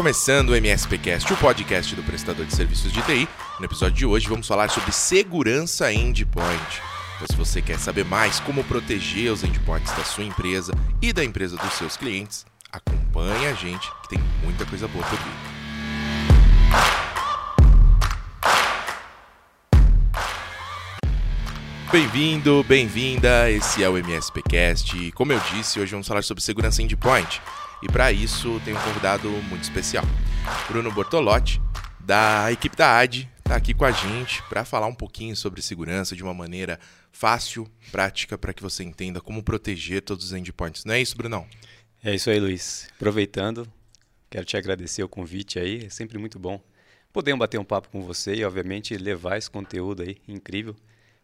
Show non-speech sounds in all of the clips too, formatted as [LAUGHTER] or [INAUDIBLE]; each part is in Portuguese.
começando o MSPcast, o podcast do prestador de serviços de TI. No episódio de hoje vamos falar sobre segurança endpoint. Então, se você quer saber mais como proteger os endpoints da sua empresa e da empresa dos seus clientes, acompanhe a gente que tem muita coisa boa por vir. Bem-vindo, bem-vinda. Esse é o MSPcast. Como eu disse, hoje vamos falar sobre segurança endpoint. E para isso, tem um convidado muito especial. Bruno Bortolotti, da equipe da AD, está aqui com a gente para falar um pouquinho sobre segurança de uma maneira fácil, prática, para que você entenda como proteger todos os endpoints. Não é isso, Brunão? É isso aí, Luiz. Aproveitando, quero te agradecer o convite aí. É sempre muito bom poder bater um papo com você e, obviamente, levar esse conteúdo aí incrível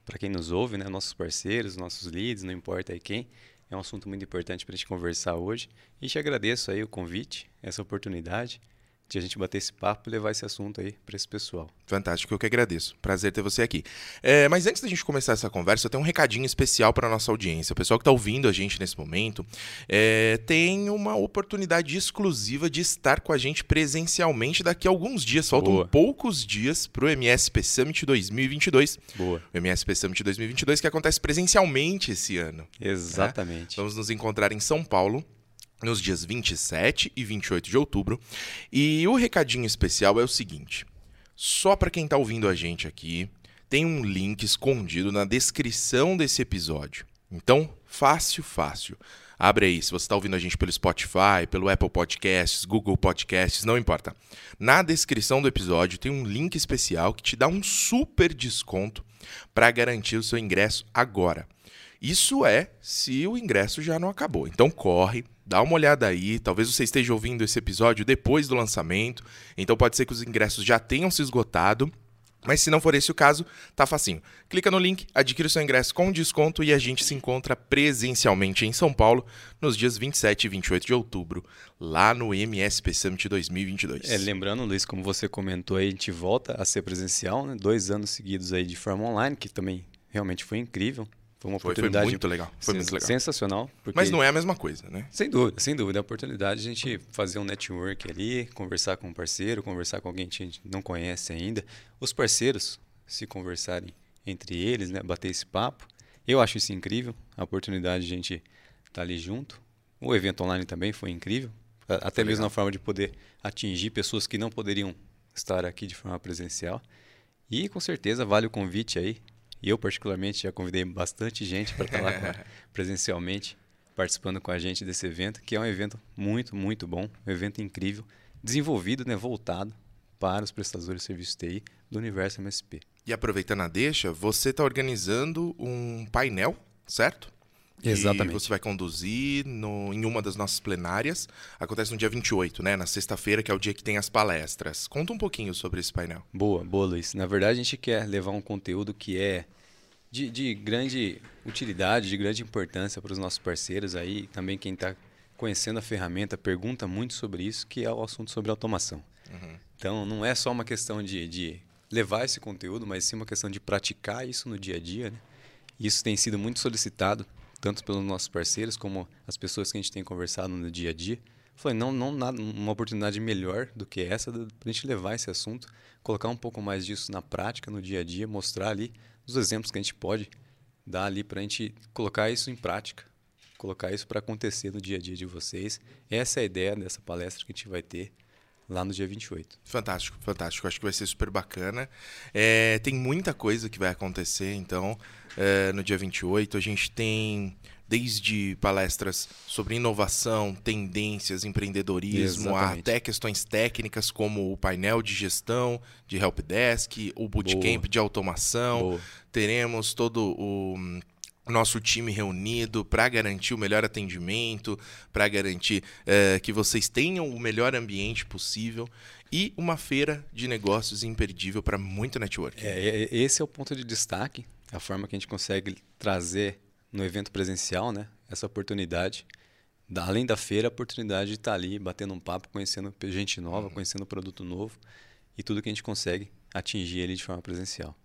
para quem nos ouve, né? Nossos parceiros, nossos leads, não importa aí quem. É um assunto muito importante para a gente conversar hoje. E te agradeço aí o convite, essa oportunidade de a gente bater esse papo e levar esse assunto aí para esse pessoal. Fantástico, eu que agradeço. Prazer ter você aqui. É, mas antes da gente começar essa conversa, eu tenho um recadinho especial para nossa audiência. O pessoal que está ouvindo a gente nesse momento é, tem uma oportunidade exclusiva de estar com a gente presencialmente daqui a alguns dias. Faltam Boa. poucos dias para o MSP Summit 2022. Boa. O MSP Summit 2022 que acontece presencialmente esse ano. Né? Exatamente. Né? Vamos nos encontrar em São Paulo nos dias 27 e 28 de outubro. E o recadinho especial é o seguinte: só para quem está ouvindo a gente aqui, tem um link escondido na descrição desse episódio. Então, fácil, fácil. Abre aí, se você está ouvindo a gente pelo Spotify, pelo Apple Podcasts, Google Podcasts, não importa. Na descrição do episódio tem um link especial que te dá um super desconto para garantir o seu ingresso agora. Isso é se o ingresso já não acabou. Então corre, dá uma olhada aí. Talvez você esteja ouvindo esse episódio depois do lançamento, então pode ser que os ingressos já tenham se esgotado. Mas se não for esse o caso, tá facinho. Clica no link, adquire o seu ingresso com desconto e a gente se encontra presencialmente em São Paulo nos dias 27 e 28 de outubro, lá no MSP Summit 2022. É, lembrando, Luiz, como você comentou aí, a gente volta a ser presencial, né? Dois anos seguidos aí de forma online, que também realmente foi incrível. Foi uma oportunidade. Foi, muito legal. Foi muito legal. Sensacional. Mas não é a mesma coisa, né? Sem dúvida, sem dúvida. É a oportunidade de a gente fazer um network ali, conversar com um parceiro, conversar com alguém que a gente não conhece ainda. Os parceiros se conversarem entre eles, né? Bater esse papo. Eu acho isso incrível. A oportunidade de a gente estar tá ali junto. O evento online também foi incrível. Até foi mesmo legal. na forma de poder atingir pessoas que não poderiam estar aqui de forma presencial. E com certeza vale o convite aí e eu, particularmente, já convidei bastante gente para estar tá lá [LAUGHS] presencialmente, participando com a gente desse evento, que é um evento muito, muito bom, um evento incrível, desenvolvido, né, voltado para os prestadores de serviços TI do universo MSP. E aproveitando a deixa, você está organizando um painel, certo? Exatamente. você vai conduzir no, em uma das nossas plenárias. Acontece no dia 28, né? Na sexta-feira, que é o dia que tem as palestras. Conta um pouquinho sobre esse painel. Boa, boa, Luiz. Na verdade, a gente quer levar um conteúdo que é de, de grande utilidade, de grande importância para os nossos parceiros aí. Também quem está conhecendo a ferramenta pergunta muito sobre isso, que é o assunto sobre automação. Uhum. Então, não é só uma questão de, de levar esse conteúdo, mas sim uma questão de praticar isso no dia a dia. Né? Isso tem sido muito solicitado tanto pelos nossos parceiros como as pessoas que a gente tem conversado no dia a dia. Falei, não, não nada, uma oportunidade melhor do que essa para a gente levar esse assunto, colocar um pouco mais disso na prática, no dia a dia, mostrar ali os exemplos que a gente pode dar ali para a gente colocar isso em prática, colocar isso para acontecer no dia a dia de vocês. Essa é a ideia dessa palestra que a gente vai ter lá no dia 28. Fantástico, fantástico. Acho que vai ser super bacana. É, tem muita coisa que vai acontecer, então, é, no dia 28. A gente tem desde palestras sobre inovação, tendências, empreendedorismo, Exatamente. até questões técnicas como o painel de gestão de helpdesk, o bootcamp Boa. de automação. Boa. Teremos todo o nosso time reunido para garantir o melhor atendimento, para garantir é, que vocês tenham o melhor ambiente possível e uma feira de negócios imperdível para muito network. É, é, esse é o ponto de destaque, a forma que a gente consegue trazer no evento presencial, né, essa oportunidade. Além da feira, a oportunidade de estar ali batendo um papo, conhecendo gente nova, uhum. conhecendo produto novo e tudo que a gente consegue atingir ele de forma presencial.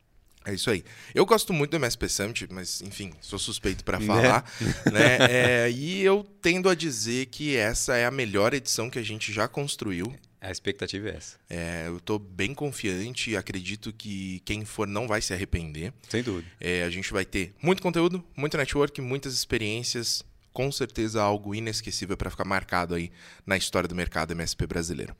É isso aí. Eu gosto muito do MSP Summit, mas enfim, sou suspeito para né? falar, né? [LAUGHS] né? É, e eu tendo a dizer que essa é a melhor edição que a gente já construiu A expectativa é essa. É, eu tô bem confiante e acredito que quem for não vai se arrepender. Sem dúvida. É, a gente vai ter muito conteúdo, muito network, muitas experiências, com certeza algo inesquecível para ficar marcado aí na história do mercado MSP brasileiro.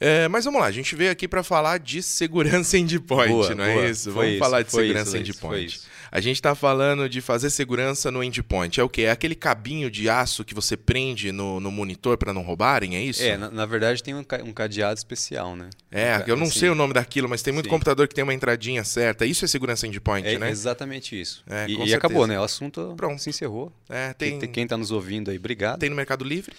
É, mas vamos lá, a gente veio aqui para falar de segurança endpoint, Boa, não boa. é isso? Foi Vamos isso, falar de segurança isso, endpoint. isso. A gente está falando de fazer segurança no endpoint. É o quê? É aquele cabinho de aço que você prende no, no monitor para não roubarem, é isso? É, na, na verdade tem um, um cadeado especial, né? É, eu não Assim, sei o nome daquilo, mas tem muito sim. computador que tem uma entradinha certa. Isso é segurança endpoint, É né? exatamente isso. É, e e acabou, né? O assunto Pronto. se encerrou. É, Tem... tem, Quem está nos ouvindo aí, obrigado. tem no Mercado Livre.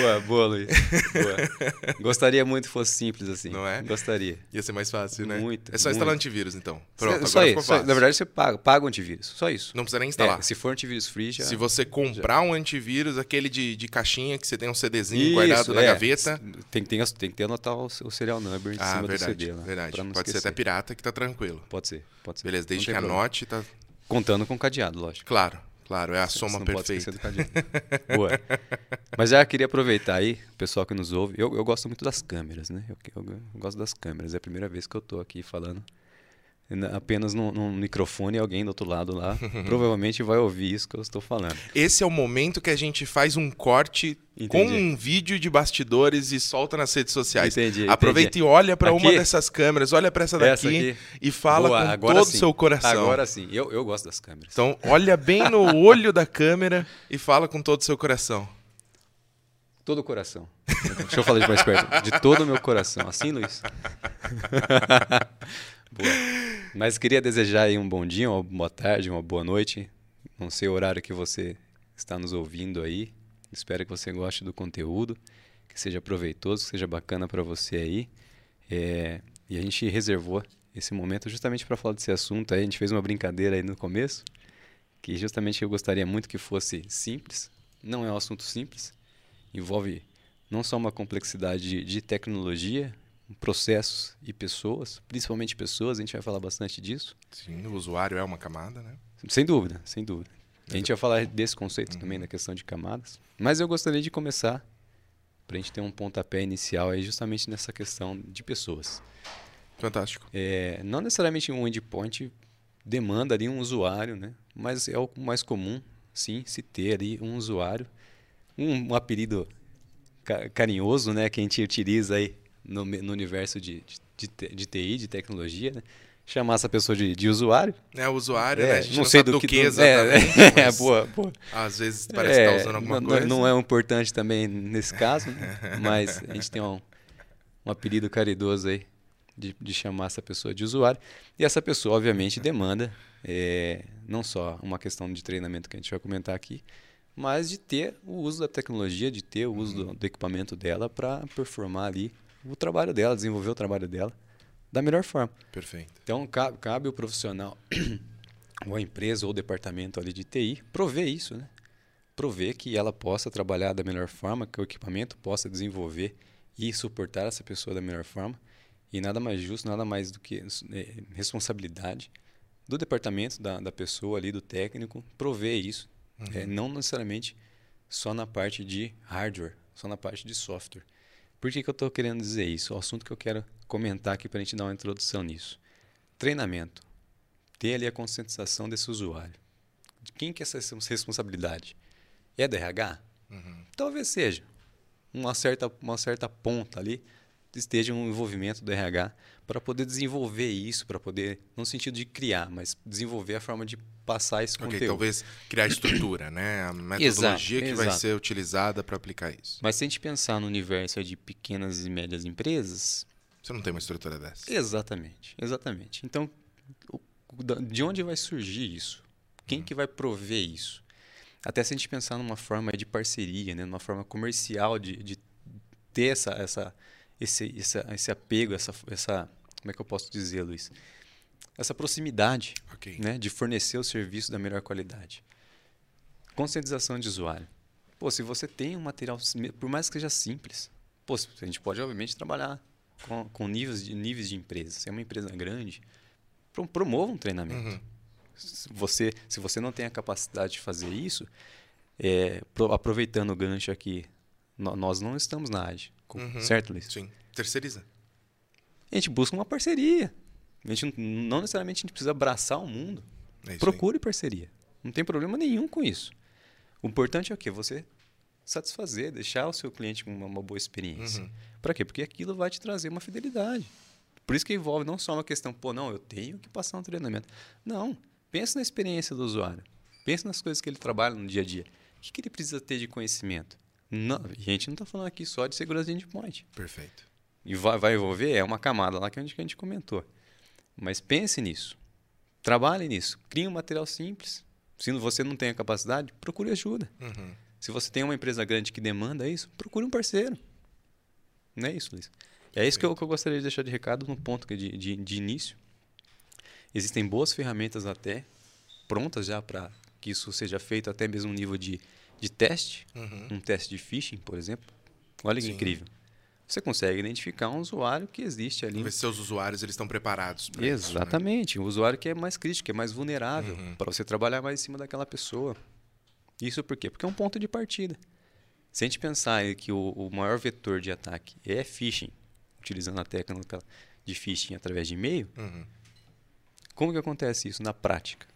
Boa, boa, Luiz. Boa. Gostaria muito que fosse simples assim. Não é? Gostaria. Ia ser mais fácil, né? Muito, É só instalar muito. antivírus, então. Pronto, só agora isso. só- na verdade, você paga, paga o antivírus. Só isso. Não precisa nem instalar. É, se for antivírus free, já. Se você comprar um antivírus, aquele de, de caixinha que você tem um CDzinho Isso, guardado na é. gaveta. Tem, que- tem, tem que ter anotar o, o serial number em Ah, cima verdade. do CD lá. verdade. Pode ser esquecer. até pirata que tá tranquilo. Pode ser, pode ser. Beleza, desde que problema. anote, tá. Contando com cadeado, lógico. Claro, claro, é a Você soma não pode perfeita. esquecer do cadeado. Boa. Mas já queria aproveitar aí, o pessoal que nos ouve. Eu, eu gosto muito das câmeras, né? Eu, eu- eu gosto das câmeras. É a primeira vez que eu tô aqui falando apenas num, num microfone e alguém do outro lado lá [LAUGHS] provavelmente vai ouvir isso que eu estou falando. Esse é o momento que a gente faz um corte com Entendi. um vídeo de bastidores e solta nas redes sociais. Entendi, Aproveita entendi. e olha pra uma dessas câmeras, olha pra essa daqui Essa aqui? e fala Boa, com todo o seu coração. Agora sim. Eu, eu gosto das câmeras. Então, olha bem no olho da câmera e fala com todo o seu coração. Todo o coração. Deixa eu falar de mais perto. De todo o meu coração. Assim, Luiz? [LAUGHS] Boa. Mas queria desejar aí um bom dia, uma boa tarde, uma boa noite. Não sei o horário que você está nos ouvindo aí. Espero que você goste do conteúdo, que seja proveitoso, que seja bacana para você aí. É, e a gente reservou esse momento justamente para falar desse assunto aí. A gente fez uma brincadeira aí no começo, que justamente eu gostaria muito que fosse simples. Não é um assunto simples, envolve não só uma complexidade de, tecnologia, processos e pessoas, principalmente pessoas, a gente vai falar bastante disso. Sim, o usuário é uma camada, né? Sem dúvida, sem dúvida. A gente vai falar desse conceito também, da questão de camadas. Mas eu gostaria de começar, para a gente ter um pontapé inicial aí, justamente nessa questão de pessoas. Fantástico. É, não necessariamente um endpoint demanda ali um usuário, né? Mas é o mais comum, sim, se ter ali um usuário. Um, um apelido ca- carinhoso, né? Que a gente utiliza aí no, no universo de, de, de TI, de tecnologia, né? Chamar essa pessoa de, de usuário. É, o usuário, É, né? A gente não não, sei sabe do que é, [LAUGHS] é, boa, boa. Às vezes parece que tá usando alguma não, coisa. Não é importante também nesse caso, né? [LAUGHS] mas a gente tem um, um apelido caridoso aí de, de chamar essa pessoa de usuário. E essa pessoa, obviamente, demanda é, não só uma questão de treinamento que a gente vai comentar aqui, mas de ter o uso da tecnologia, de ter o uso do, do equipamento dela para performar ali o trabalho dela, desenvolver o trabalho dela da melhor forma. Perfeito. Então, cabe, cabe o profissional, [CLEARS THROAT] ou a empresa, ou o departamento ali de TI, prover isso, né? Prover que ela possa trabalhar da melhor forma, que o equipamento possa desenvolver e suportar essa pessoa da melhor forma. E nada mais justo, nada mais do que eh, responsabilidade do departamento, da, da pessoa ali, do técnico, prover isso. Eh, não necessariamente só na parte de hardware, só na parte de software. Por que, que eu estou querendo dizer isso? O assunto que eu quero comentar aqui para a gente dar uma introdução nisso. Treinamento. Ter ali a conscientização desse usuário. De quem que é essa responsabilidade? É da RH? Talvez seja. Uma certa, uma certa ponta ali esteja um envolvimento do RH para poder desenvolver isso, para poder, não no sentido de criar, mas desenvolver a forma de passar esse Ok, conteúdo. talvez criar a estrutura, né? A metodologia que vai exato. ser utilizada para aplicar isso. Mas se a gente pensar no universo de pequenas e médias empresas, Você não tem uma estrutura dessa. Exatamente, exatamente. Então, de onde vai surgir isso? Quem que vai prover isso? Até se a gente pensar numa forma de parceria, né? numa forma comercial de, de ter essa, essa, esse, essa, esse apego, essa, essa, como é que eu posso dizer, Luiz? Essa proximidade Ok. né? de fornecer o serviço da melhor qualidade. Conscientização de usuário. Pô, se você tem um material, por mais que seja simples, pô, a gente pode, obviamente, trabalhar com, com níveis, de, níveis de empresa. Se é uma empresa grande, pro- promova um treinamento. Uhum. Se, você, se você não tem a capacidade de fazer isso, é, pro, aproveitando o gancho aqui, no, nós não estamos na AD, Uhum. certo, Luiz? Sim. Terceiriza. A gente busca uma parceria. A gente não, necessariamente a gente precisa abraçar o mundo. É Procure parceria. Não tem problema nenhum com isso. O importante é o quê? Você satisfazer, deixar o seu cliente com uma, uma boa experiência. Uhum. Para quê? Porque aquilo vai te trazer uma fidelidade. Por isso que envolve não só uma questão, pô, não, eu tenho que passar um treinamento. Não. Pensa na experiência do usuário. Pensa nas coisas que ele trabalha no dia a dia. O que, que ele precisa ter de conhecimento? Não, a gente não está falando aqui só de segurança de endpoint. Perfeito. E vai, vai envolver, é uma camada lá que a gente, que a gente comentou. Mas pense nisso. Trabalhe nisso. Crie um material simples. Se você não tem a capacidade, procure ajuda. Uhum. Se você tem uma empresa grande que demanda isso, procure um parceiro. Não é isso, Luiz? É isso que eu, que eu gostaria de deixar de recado no ponto de, de, de início. Existem boas ferramentas até prontas já para que isso seja feito até mesmo nível de, de teste. Uhum. Um teste de phishing, por exemplo. Olha que Sim. incrível. Você consegue identificar um usuário que existe ali. Ver se seus usuários eles estão preparados para isso. né? Exatamente. O usuário que é mais crítico, que é mais vulnerável, Uhum. para você trabalhar mais em cima daquela pessoa. Isso por quê? Porque é um ponto de partida. Se a gente pensar que o, o maior vetor de ataque é phishing, utilizando a técnica de phishing através de e-mail, Uhum. como que acontece isso na prática?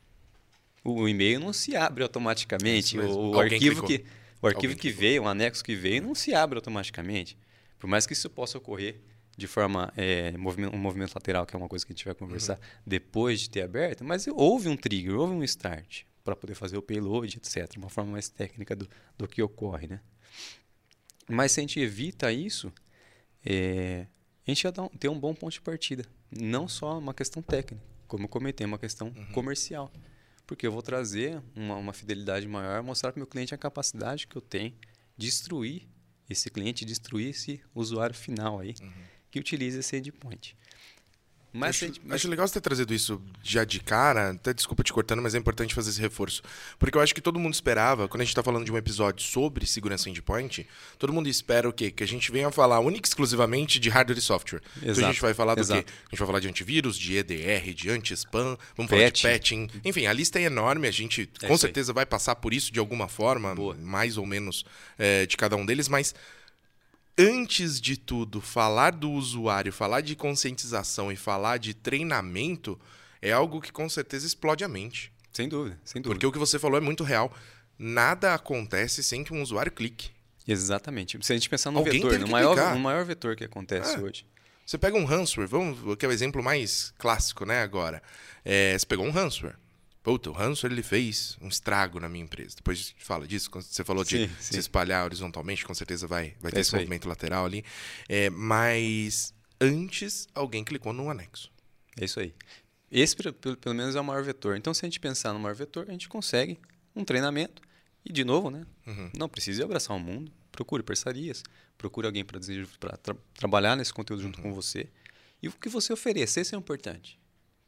O, e-mail não se abre automaticamente. Mesmo. O, o arquivo, clicou. que, o arquivo Alguém que clicou. veio, o anexo que veio, não se abre automaticamente. Por mais que isso possa ocorrer de forma é, movimento, um movimento lateral, que é uma coisa que a gente vai conversar Uhum. depois de ter aberto, mas houve um trigger, houve um start para poder fazer o payload, etc. Uma forma mais técnica do, do que ocorre, né? Mas se a gente evita isso, é, a gente já um- tem um bom ponto de partida. Não só uma questão técnica, como eu comentei, uma questão Uhum. comercial. Porque eu vou trazer uma, uma fidelidade maior, mostrar para o meu cliente a capacidade que eu tenho de destruir esse cliente, destruir esse usuário final aí que utiliza esse endpoint. Mas, acho, gente- acho legal você ter trazido isso já de cara. Até desculpa te cortando, mas é importante fazer esse reforço. Porque eu acho que todo mundo esperava, quando a gente está falando de um episódio sobre segurança endpoint, todo mundo espera o quê? Que a gente venha falar única e exclusivamente de hardware e software. Então a Exato, gente vai falar do exato. quê? A gente vai falar de antivírus, de EDR, de anti-spam, vamos falar de Patching. Enfim, a lista é enorme, a gente É com aí. certeza vai passar por isso de alguma forma, Boa. mais ou menos é, de cada um deles, mas antes de tudo, falar do usuário, falar de conscientização e falar de treinamento é algo que com certeza explode a mente. sem dúvida, sem dúvida. Porque o que você falou é muito real. Nada acontece sem que um usuário clique. Exatamente. Se a gente pensar no Alguém vetor, no maior, clicar. no maior vetor que acontece É. hoje. Você pega um ransomware, vamos, que é o exemplo mais clássico, né, agora. É, você pegou um ransomware. Puta, o ransomware ele fez um estrago na minha empresa. Depois a gente fala disso, quando você falou de Sim, se espalhar horizontalmente, com certeza vai, vai É ter esse isso aí. movimento lateral ali. É, mas antes alguém clicou num anexo. É isso aí. Esse, pelo, menos, é o maior vetor. Então, se a gente pensar no maior vetor, a gente consegue um treinamento. E, de novo, né? Uhum. Não precisa abraçar o mundo. Procure parcerias. Procure alguém para tra trabalhar nesse conteúdo junto Uhum. com você. E o que você oferecer, isso é importante.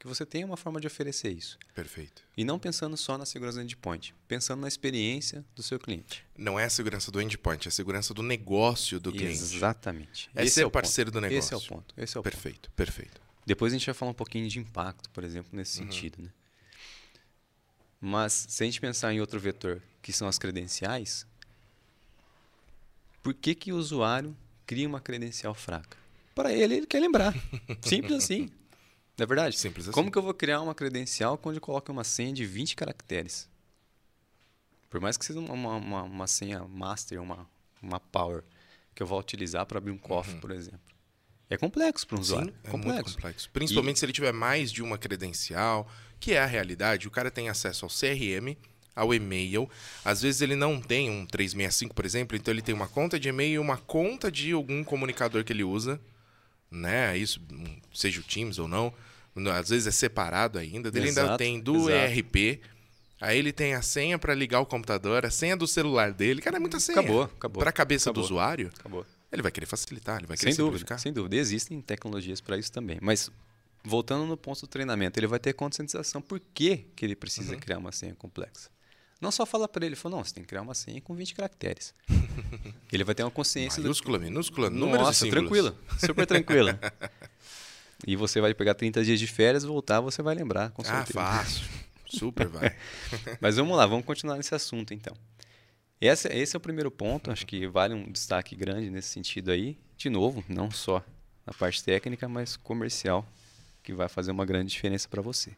Que você tenha uma forma de oferecer isso. Perfeito. E não pensando só na segurança do endpoint. Pensando na experiência do seu cliente. Não é a segurança do endpoint, é a segurança do negócio do cliente. Exatamente. É Esse ser o ponto. parceiro do negócio. Esse é o ponto. Esse é o ponto. Perfeito, perfeito. Depois a gente vai falar um pouquinho de impacto, por exemplo, nesse Uhum. sentido. Né? Mas se a gente pensar em outro vetor, que são as credenciais, por que, que o usuário cria uma credencial fraca? Para ele, ele quer lembrar. Simples assim. Não é verdade? Simples assim. Como que eu vou criar uma credencial quando eu coloco uma senha de 20 caracteres? Por mais que seja uma, uma, uma- senha master, uma, uma power, que eu vou utilizar para abrir um cofre, por exemplo. É complexo para um usuário. Uhum. Sim, é complexo. muito complexo. Principalmente se ele tiver mais de uma credencial, que é a realidade. O cara tem acesso ao CRM, ao e-mail. Às vezes ele não tem um 365, por exemplo, então ele tem uma conta de e-mail e uma conta de algum comunicador que ele usa, né? Isso, seja o Teams ou não. Às vezes é separado ainda. Ele ainda Exato, tem do exato. ERP. Aí ele tem a senha para ligar o computador, a senha do celular dele. Cara, é muita senha. Acabou, acabou. Para a cabeça Acabou. do usuário, Acabou. ele vai querer facilitar, ele vai querer Sem dúvida, simplificar. sem dúvida. Existem tecnologias para isso também. Mas, voltando no ponto do treinamento, ele vai ter conscientização por que, que ele Uhum. precisa criar uma senha complexa. Não só fala para ele, fala, não, você tem que criar uma senha com 20 caracteres. [LAUGHS] ele vai ter uma consciência do Maiúscula, minúscula, números Nossa, tranquilo, super tranquilo. [LAUGHS] e você vai pegar 30 dias de férias, voltar, você vai lembrar, com Ah, fácil. Super vai. [LAUGHS] Mas vamos lá, vamos continuar nesse assunto então. Esse, esse é o primeiro ponto, acho que vale um destaque grande nesse sentido aí. De novo, não só na parte técnica, mas comercial, que vai fazer uma grande diferença para você.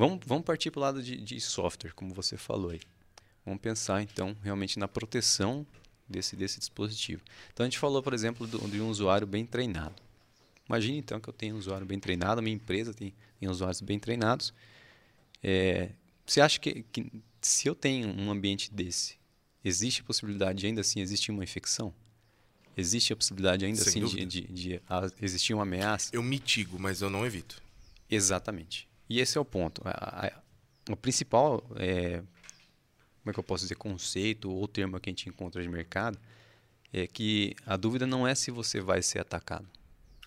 Vamos, vamos partir para o lado de, de software, como você falou aí. Vamos pensar então realmente na proteção desse, desse dispositivo. Então a gente falou, por exemplo, do, de um usuário bem treinado. Imagine então que eu tenho um usuário bem treinado, a minha empresa tem, tem usuários bem treinados. É, você acha que, que se eu tenho um ambiente desse, existe a possibilidade de ainda assim existir uma infecção? Existe a possibilidade ainda Sem assim de, de, de, existir uma ameaça? Eu mitigo, mas eu não evito. Exatamente. E esse é o ponto. A, a- o principal, é, como é que eu posso dizer, conceito ou termo que a gente encontra de mercado é que a dúvida não é se você vai ser atacado.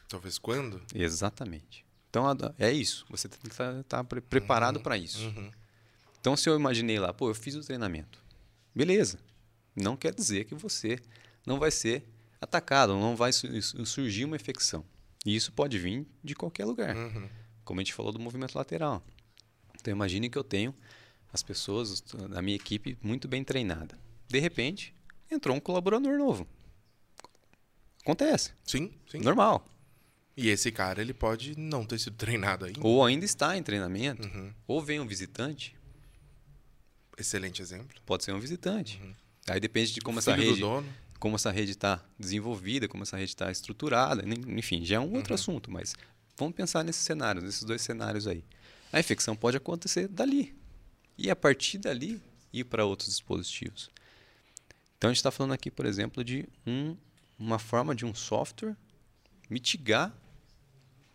Talvez quando? Exatamente. Então é isso. Você tem que estar preparado para isso. Uhum. Então se eu imaginei lá, pô, eu fiz o treinamento. Beleza. Não quer dizer que você não vai ser atacado, não vai su- su- surgir uma infecção. E isso pode vir de qualquer lugar. Uhum. Como a gente falou do movimento lateral. Então imagine que eu tenho as pessoas da minha equipe muito bem treinada. De repente, entrou um colaborador novo. Acontece. Sim, sim. Normal. E esse cara, ele pode não ter sido treinado ainda. Ou ainda está em treinamento. Uhum. Ou vem um visitante. Excelente exemplo. Pode ser um visitante. Aí depende de como essa rede como essa rede está desenvolvida, como essa rede está estruturada, en- enfim, já é um outro assunto, mas vamos pensar nesses cenários, nesses dois cenários aí. A infecção pode acontecer dali e a partir dali ir para outros dispositivos. Então a gente está falando aqui, por exemplo, de um- uma forma de um software mitigar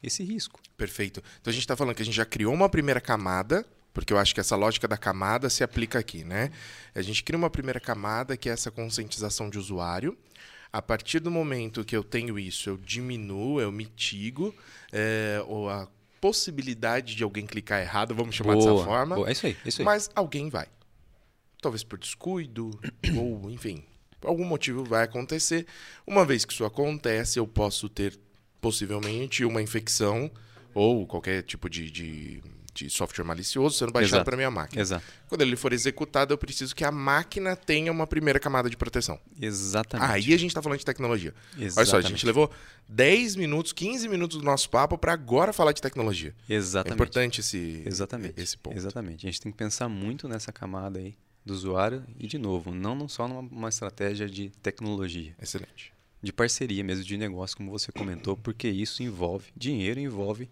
esse risco. Perfeito. Então a gente está falando que a gente já criou uma primeira camada, porque eu acho que essa lógica da camada se aplica aqui, né? A gente cria uma primeira camada que é essa conscientização de usuário. A partir do momento que eu tenho isso, eu diminuo, eu mitigo é, ou a possibilidade de alguém clicar errado, vamos chamar dessa Boa, forma. boa, é isso aí, é isso aí. Mas alguém vai. Talvez por descuido, [CLEARS THROAT] ou enfim, por algum motivo vai acontecer. Uma vez que isso acontece, eu posso ter possivelmente uma infecção ou qualquer tipo de, de, de software malicioso sendo baixado para minha máquina. Exato. Quando ele for executado, eu preciso que a máquina tenha uma primeira camada de proteção. Exatamente. Aí a gente está falando de tecnologia. Olha só, a Exatamente. gente levou 10 minutos, 15 minutos do nosso papo para agora falar de tecnologia. É Exatamente. importante esse, Exatamente. esse ponto. Exatamente. A gente tem que pensar muito nessa camada aí do usuário e, de novo, não, não só numa uma estratégia de tecnologia, Excelente. de parceria mesmo, de negócio, como você comentou, porque isso envolve dinheiro, envolve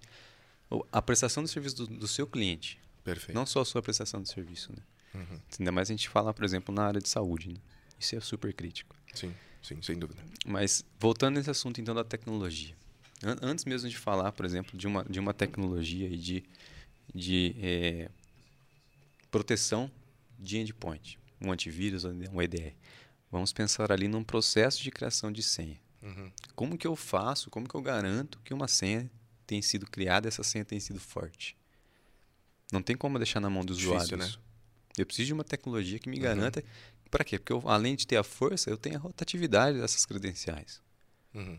a prestação do serviço do, do seu cliente, Perfeito. não só a sua prestação de serviço. Né? Uhum. Ainda mais a gente fala, por exemplo, na área de saúde. Né? Isso é super crítico. Sim, sim, sem dúvida. Mas voltando nesse assunto então da tecnologia. An- antes mesmo de falar, por exemplo, de uma, de uma tecnologia e de, de eh, proteção de endpoint, um antivírus, um EDR. Vamos pensar ali num processo de criação de senha. Uhum. Como que eu faço, como que eu garanto que uma senha tem sido criada, essa senha tem sido forte? Não tem como deixar na mão do Difícil, usuário né? Eu preciso de uma tecnologia que me Uhum. garanta. Para quê? Porque eu, além de ter a força, eu tenho a rotatividade dessas credenciais. Uhum.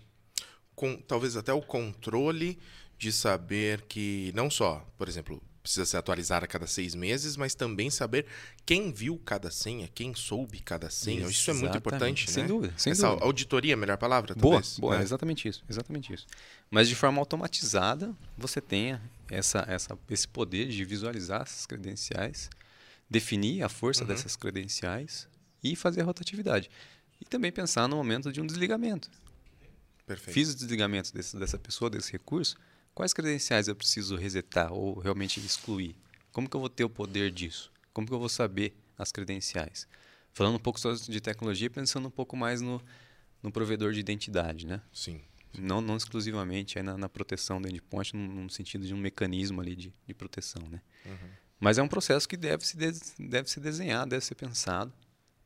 Com, talvez até o controle de saber que não só, por exemplo, precisa ser atualizada a cada seis meses, mas também saber quem viu cada senha, quem soube cada senha. Isso é muito Exatamente. importante, Sem né? dúvida, sem Essa dúvida. auditoria é a melhor palavra, Boa, talvez. boa, né? exatamente isso, exatamente isso. Mas de forma automatizada, você tenha essa, essa, esse poder de visualizar essas credenciais, definir a força Uhum. dessas credenciais e fazer a rotatividade. E também pensar no momento de um desligamento. Perfeito. Fiz o desligamento desse, dessa pessoa, desse recurso, quais credenciais eu preciso resetar ou realmente excluir? Como que eu vou ter o poder disso? Como que eu vou saber as credenciais? Falando um pouco só de tecnologia, pensando um pouco mais no, no provedor de identidade, né? Sim. Não, não exclusivamente na, na proteção do endpoint, num, num sentido de um mecanismo ali de, de proteção, né? Uhum. Mas é um processo que deve se, des- deve ser desenhado, deve ser pensado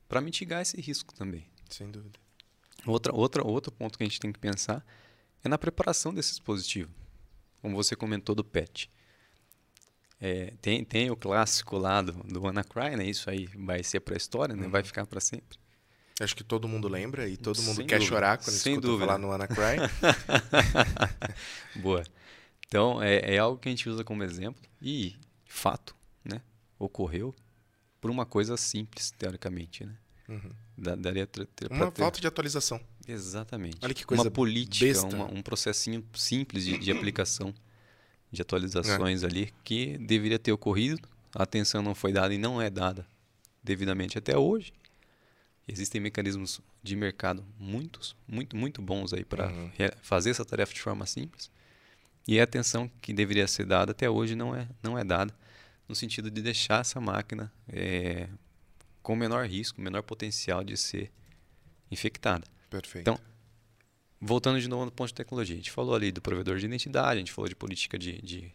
para mitigar esse risco também. Sem dúvida. Outra, outra, outro ponto que a gente tem que pensar é na preparação desse dispositivo. Como você comentou do PET. É, tem, tem o clássico lá do, do WannaCry, né? Isso aí vai ser para a história, né? Vai ficar para sempre. Acho que todo mundo lembra e todo mundo Sem quer dúvida. chorar quando Sem escuta dúvida. falar no Anacry. [LAUGHS] Boa. Então, é, é algo que a gente usa como exemplo e, de fato, né? Ocorreu por uma coisa simples, teoricamente, né? Uhum. Da- Daria Uma falta de atualização. Exatamente. Olha que coisa uma política, uma- um processinho simples de, de [COUGHS] aplicação de atualizações ali que deveria ter ocorrido. A atenção não foi dada e não é dada devidamente até hoje. Existem mecanismos de mercado muitos, muito, muito bons aí para Uhum. fazer essa tarefa de forma simples. E a atenção que deveria ser dada até hoje não é, não é dada, no sentido de deixar essa máquina eh, com menor risco, menor potencial de ser infectada. Perfeito. Então, voltando de novo no ponto de tecnologia, a gente falou ali do provedor de identidade, a gente falou de política de, de,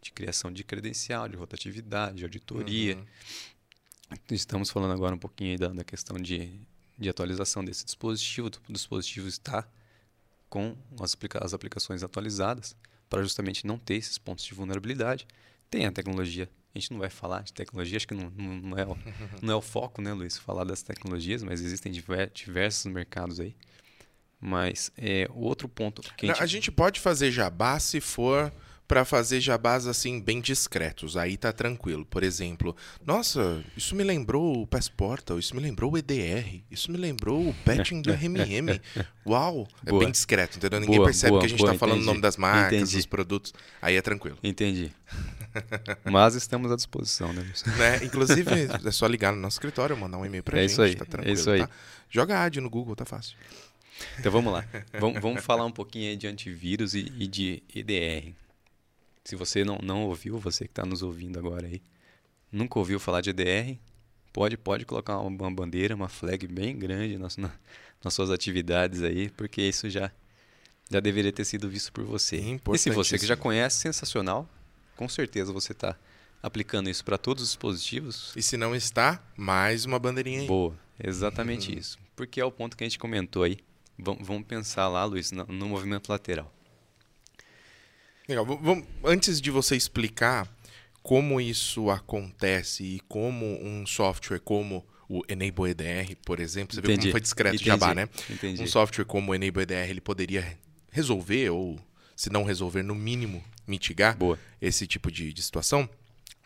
de criação de credencial, de rotatividade, de auditoria. Uhum. Estamos falando agora um pouquinho da, da questão de, de atualização desse dispositivo. O dispositivo está com as, aplica- as aplicações atualizadas para justamente não ter esses pontos de vulnerabilidade. Tem a tecnologia. A gente não vai falar de tecnologia, acho que não, não, não é, o, [LAUGHS] não é o foco, né, Luiz, falar das tecnologias, mas existem diver- diversos mercados aí. Mas é, o outro ponto que a gente, a gente pode fazer jabá se for para fazer jabás assim bem discretos, aí tá tranquilo. Por exemplo, nossa, isso me lembrou o Passportal, isso me lembrou o EDR, isso me lembrou o patching do RMM. Uau, é Boa. bem discreto, entendeu? Ninguém Boa, percebe boa, que a gente tá falando o nome das marcas, Entendi. dos produtos. Aí é tranquilo. Entendi. [LAUGHS] Mas estamos à disposição, né? Né? Inclusive, é só ligar no nosso escritório, mandar um e-mail pra É gente, isso aí, tá é tranquilo, isso aí. tá? Joga ad no Google, tá fácil. Então vamos lá. Vamos, vamos falar um pouquinho aí de antivírus e, e de EDR. Se você não, não ouviu, você que está nos ouvindo agora aí, nunca ouviu falar de EDR, pode, pode colocar uma, bandeira, uma flag bem grande nas, na- nas suas atividades aí, porque isso já, já deveria ter sido visto por você. E se você que já conhece, sensacional. Com certeza você está aplicando isso para todos os dispositivos. E se não está, mais uma bandeirinha aí. Boa, exatamente Uhum. isso. Porque é o ponto que a gente comentou aí. Vamos, pensar lá, Luiz, no movimento lateral. Legal. vamos- antes de você explicar como isso acontece e como um software como o Enable EDR, por exemplo, você viu Entendi. como foi discreto Entendi. jabá, né? Entendi. Um software como o Enable EDR, ele poderia resolver ou, se não resolver, no mínimo mitigar Boa. esse tipo de, de situação.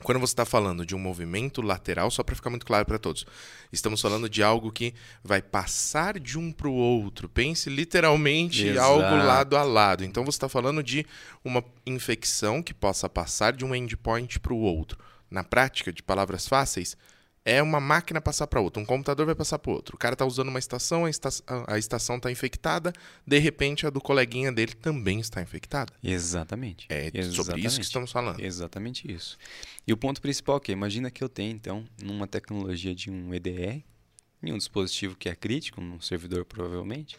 Quando você está falando de um movimento lateral, só para ficar muito claro para todos, estamos falando de algo que vai passar de um para o outro. Pense literalmente Exato. algo lado a lado. Então você está falando de uma infecção que possa passar de um endpoint para o outro. Na prática, de palavras fáceis, é uma máquina passar para outra. Um computador vai passar para outro. O cara está usando uma estação, a, esta- a estação está infectada, de repente a do coleguinha dele também está infectada. Exatamente. É sobre isso Exatamente. que estamos falando. Exatamente isso. E o ponto principal é que imagina que eu tenho, então, numa tecnologia de um EDR, em um dispositivo que é crítico, num servidor provavelmente,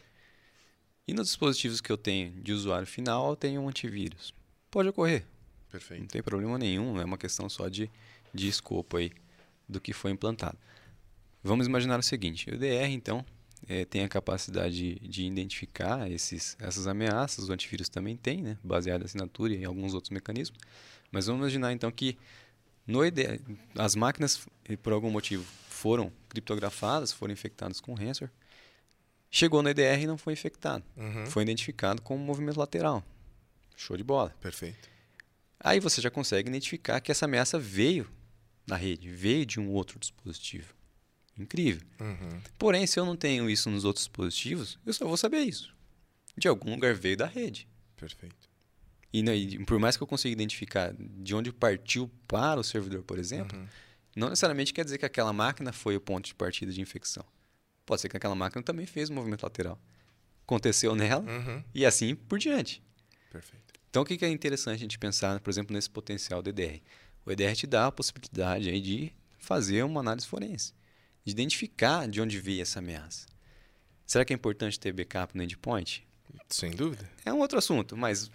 e nos dispositivos que eu tenho de usuário final, eu tenho um antivírus. Pode ocorrer, não Perfeito. tem problema nenhum, é uma questão só de, de escopo aí do que foi implantado. Vamos imaginar o seguinte: o EDR, então, eh, tem a capacidade de, de identificar esses, essas ameaças, o antivírus também tem, né, baseado em assinatura e em alguns outros mecanismos. Mas vamos imaginar então que no EDR, as máquinas, eh, por algum motivo, foram criptografadas, foram infectadas com ransomware, chegou no EDR e não foi infectado. Uhum. Foi identificado como movimento lateral. Show de bola. Perfeito. Aí você já consegue identificar que essa ameaça veio da rede, veio de um outro dispositivo. Incrível. Uhum. Porém, se eu não tenho isso nos outros dispositivos, eu só vou saber isso. De algum lugar veio da rede. Perfeito. E, né, e por mais que eu consiga identificar de onde partiu para o servidor, por exemplo, Uhum. não necessariamente quer dizer que aquela máquina foi o ponto de partida de infecção. Pode ser que aquela máquina também fez um movimento lateral. Aconteceu nela Uhum. e assim por diante. Perfeito. Então, o que é interessante a gente pensar, por exemplo, nesse potencial do EDR? O EDR te dá a possibilidade aí de fazer uma análise forense, de identificar de onde veio essa ameaça. Será que é importante ter backup no endpoint? Sem dúvida. É um outro assunto, mas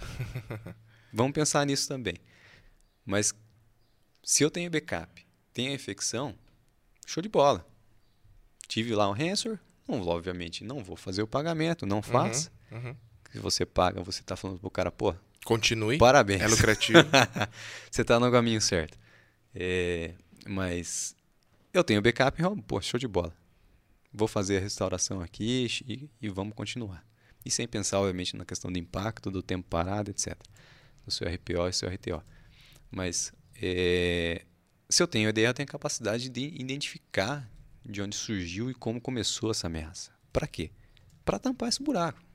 [LAUGHS] vamos pensar nisso também. Mas se eu tenho backup, tenho a infecção, show de bola. Tive lá um ransomware, não, obviamente não vou fazer o pagamento, não faça. Uhum. Se você paga, você está falando pro cara, pô, Continue. parabéns. É lucrativo. [LAUGHS] você está no caminho certo. É, mas eu tenho backup, ó, pô, show de bola. Vou fazer a restauração aqui e, e vamos continuar. E sem pensar, obviamente, na questão do impacto, do tempo parado, etc. Do seu RPO e seu RTO. Mas é, se eu tenho EDR, eu tenho a capacidade de identificar de onde surgiu e como começou essa ameaça. Para quê? Para tampar esse buraco.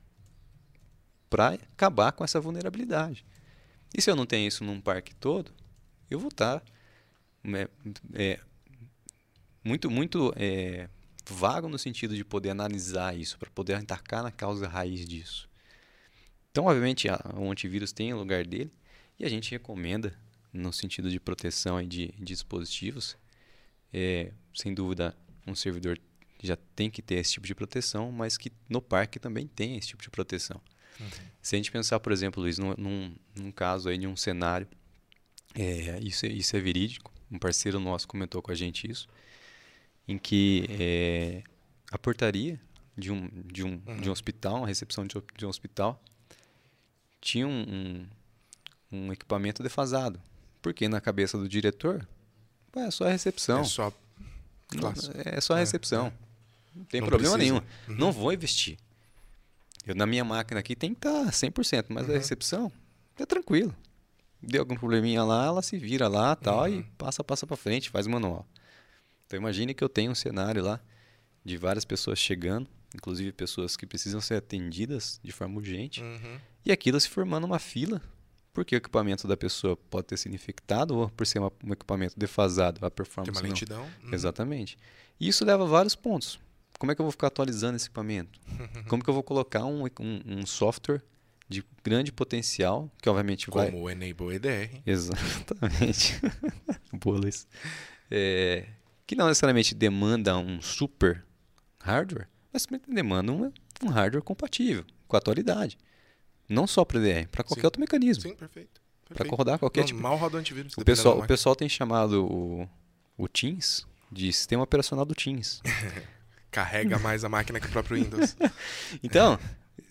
Para acabar com essa vulnerabilidade. E se eu não tenho isso num parque todo, eu vou estar tá, é, é, muito, muito é, vago no sentido de poder analisar isso, para poder atacar na causa raiz disso. Então, obviamente, a, o antivírus tem o lugar dele e a gente recomenda, no sentido de proteção e de, de dispositivos, é, sem dúvida, um servidor já tem que ter esse tipo de proteção, mas que no parque também tem esse tipo de proteção. Uhum. Se a gente pensar, por exemplo, Luiz, num, num, num caso aí de um cenário, é, isso, isso é verídico, um parceiro nosso comentou com a gente isso, em que é, a portaria de um, de, um, uhum. de um hospital, a recepção de, de um hospital, tinha um, um, um, equipamento defasado. Porque na cabeça do diretor, é só a recepção. É só, é só a é, recepção. É. Não tem não problema precisa. nenhum. Uhum. Não vou investir. Eu, na minha máquina aqui tem que estar 100%, mas uhum. a recepção é tranquilo. Deu algum probleminha lá, ela se vira lá tal, uhum. e passa, passa para frente, faz o manual. Então imagine que eu tenho um cenário lá de várias pessoas chegando, inclusive pessoas que precisam ser atendidas de forma urgente, uhum. e aquilo se formando uma fila, porque o equipamento da pessoa pode ter sido infectado ou por ser uma, um equipamento defasado, a performance Tem uma lentidão. Uhum. Exatamente. E isso leva a vários pontos. Como é que eu vou ficar atualizando esse equipamento? [LAUGHS] Como que eu vou colocar um, um, um software de grande potencial, que obviamente Como vai... Como o Enable EDR. Exatamente. [LAUGHS] Luiz. É, que não necessariamente demanda um super hardware, mas demanda um, um hardware compatível com a atualidade. Não só para EDR, para qualquer Sim. outro mecanismo. Sim, perfeito. Para rodar qualquer não, tipo. Mal roda antivírus. O pessoal, o pessoal tem chamado o, o Teams de sistema operacional do Teams. [LAUGHS] Carrega mais a máquina que o próprio Windows. [LAUGHS] então,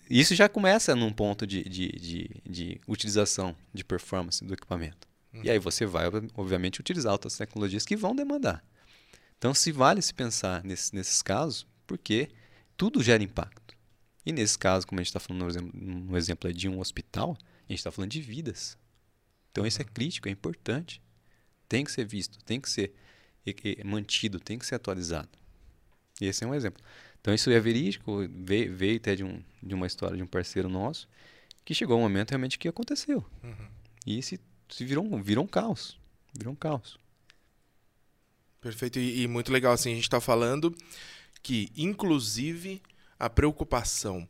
isso já começa num ponto de, de, de, de utilização de performance do equipamento. Uhum. E aí você vai, obviamente, utilizar outras tecnologias que vão demandar. Então, se vale se pensar nesse, nesses casos, porque tudo gera impacto. E nesse caso, como a gente está falando no exemplo, no exemplo de um hospital, a gente está falando de vidas. Então, isso é crítico, é importante. Tem que ser visto, tem que ser mantido, tem que ser atualizado. E esse é um exemplo. Então, isso é verídico, veio, veio até de, um, de uma história de um parceiro nosso, que chegou um momento realmente que aconteceu. Uhum. E se, se virou, virou um caos. Virou um caos. Perfeito. E, e muito legal, assim, a gente está falando que, inclusive, a preocupação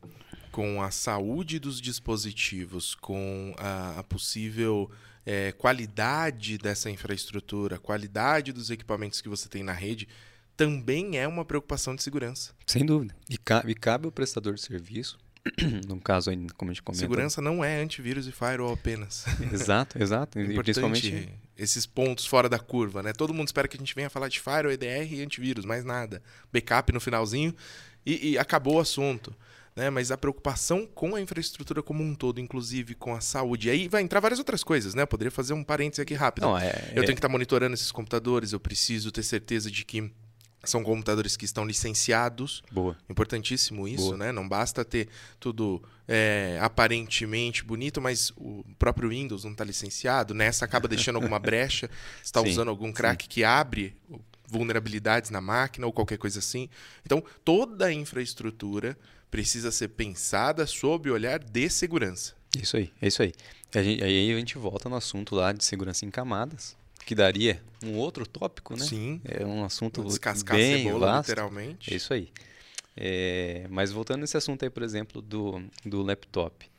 com a saúde dos dispositivos, com a, a possível é, qualidade dessa infraestrutura, qualidade dos equipamentos que você tem na rede, também é uma preocupação de segurança. Sem dúvida. E cabe, e cabe ao prestador de serviço [CLEARS THROAT] no caso como a gente comentou. Segurança não é antivírus e firewall apenas. [LAUGHS] exato, exato. É principalmente esses pontos fora da curva, né? Todo mundo espera que a gente venha falar de firewall, EDR e antivírus, mais nada. Backup no finalzinho e, e acabou o assunto. Né? Mas a preocupação com a infraestrutura como um todo, inclusive com a saúde. E aí vai entrar várias outras coisas, né? Eu poderia fazer um parênteses aqui rápido. Não, é, eu é... tenho que estar monitorando esses computadores, eu preciso ter certeza de que são computadores que estão licenciados. Boa. Importantíssimo isso, Boa. né? Não basta ter tudo é, aparentemente bonito, mas o próprio Windows não está licenciado. Nessa acaba deixando alguma [LAUGHS] brecha, está usando algum crack sim. que abre vulnerabilidades na máquina ou qualquer coisa assim. Então, toda a infraestrutura precisa ser pensada sob o olhar de segurança. Isso aí, é isso aí. aí a gente volta no assunto lá de segurança em camadas que daria um outro tópico, né? Sim. É um assunto Descascar bem cebola, vasto. literalmente. É isso aí. É, mas voltando nesse assunto aí, por exemplo, do, do laptop.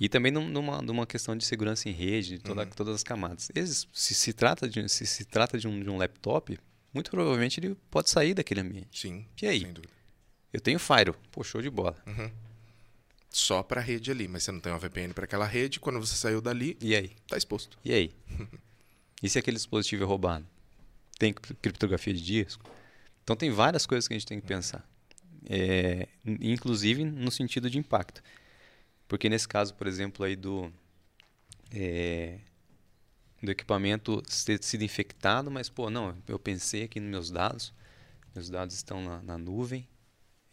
E também numa, numa questão de segurança em rede, de toda, uhum. todas as camadas. se, se, trata de, se se trata de um, de um laptop, muito provavelmente ele pode sair daquele ambiente. Sim, e aí? sem dúvida. Eu tenho Fire, pô, show de bola. Uhum. Só para a rede ali, mas você não tem uma VPN para aquela rede, quando você saiu dali, e aí? tá exposto. E aí? [LAUGHS] E se aquele dispositivo é roubado? Tem criptografia de disco? Então tem várias coisas que a gente tem que pensar. É, inclusive no sentido de impacto. Porque nesse caso, por exemplo, aí do, é, do equipamento ter sido infectado, mas pô, não, eu pensei aqui nos meus dados, meus dados estão na, na nuvem,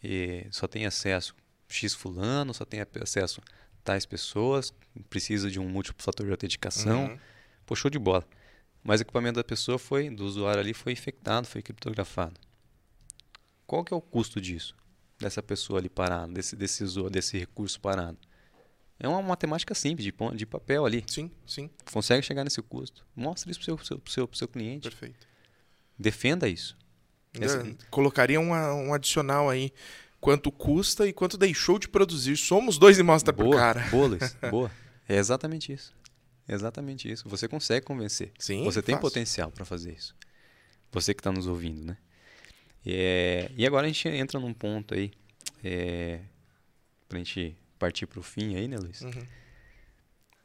e só tem acesso X fulano, só tem acesso tais pessoas, preciso de um múltiplo fator de autenticação. Uhum. Pô, show de bola. Mas o equipamento da pessoa foi, do usuário ali, foi infectado, foi criptografado. qual que é o custo disso? Dessa pessoa ali parada, desse, desse, desse recurso parado. É uma matemática simples, de, de papel ali. Sim, sim. Consegue chegar nesse custo. Mostra isso para o seu, pro seu, pro seu cliente. Perfeito. Defenda isso. Essa... Colocaria uma, um adicional aí. Quanto custa e quanto deixou de produzir. Somos dois e mostra boa, pro cara. Boa, Luiz. [LAUGHS] boa. É exatamente isso. Exatamente isso. Você consegue convencer. Sim, Você tem fácil. potencial para fazer isso. Você que está nos ouvindo, né? É... E agora a gente entra num ponto aí. É... Pra gente partir para o fim aí, né, Luiz? Uhum.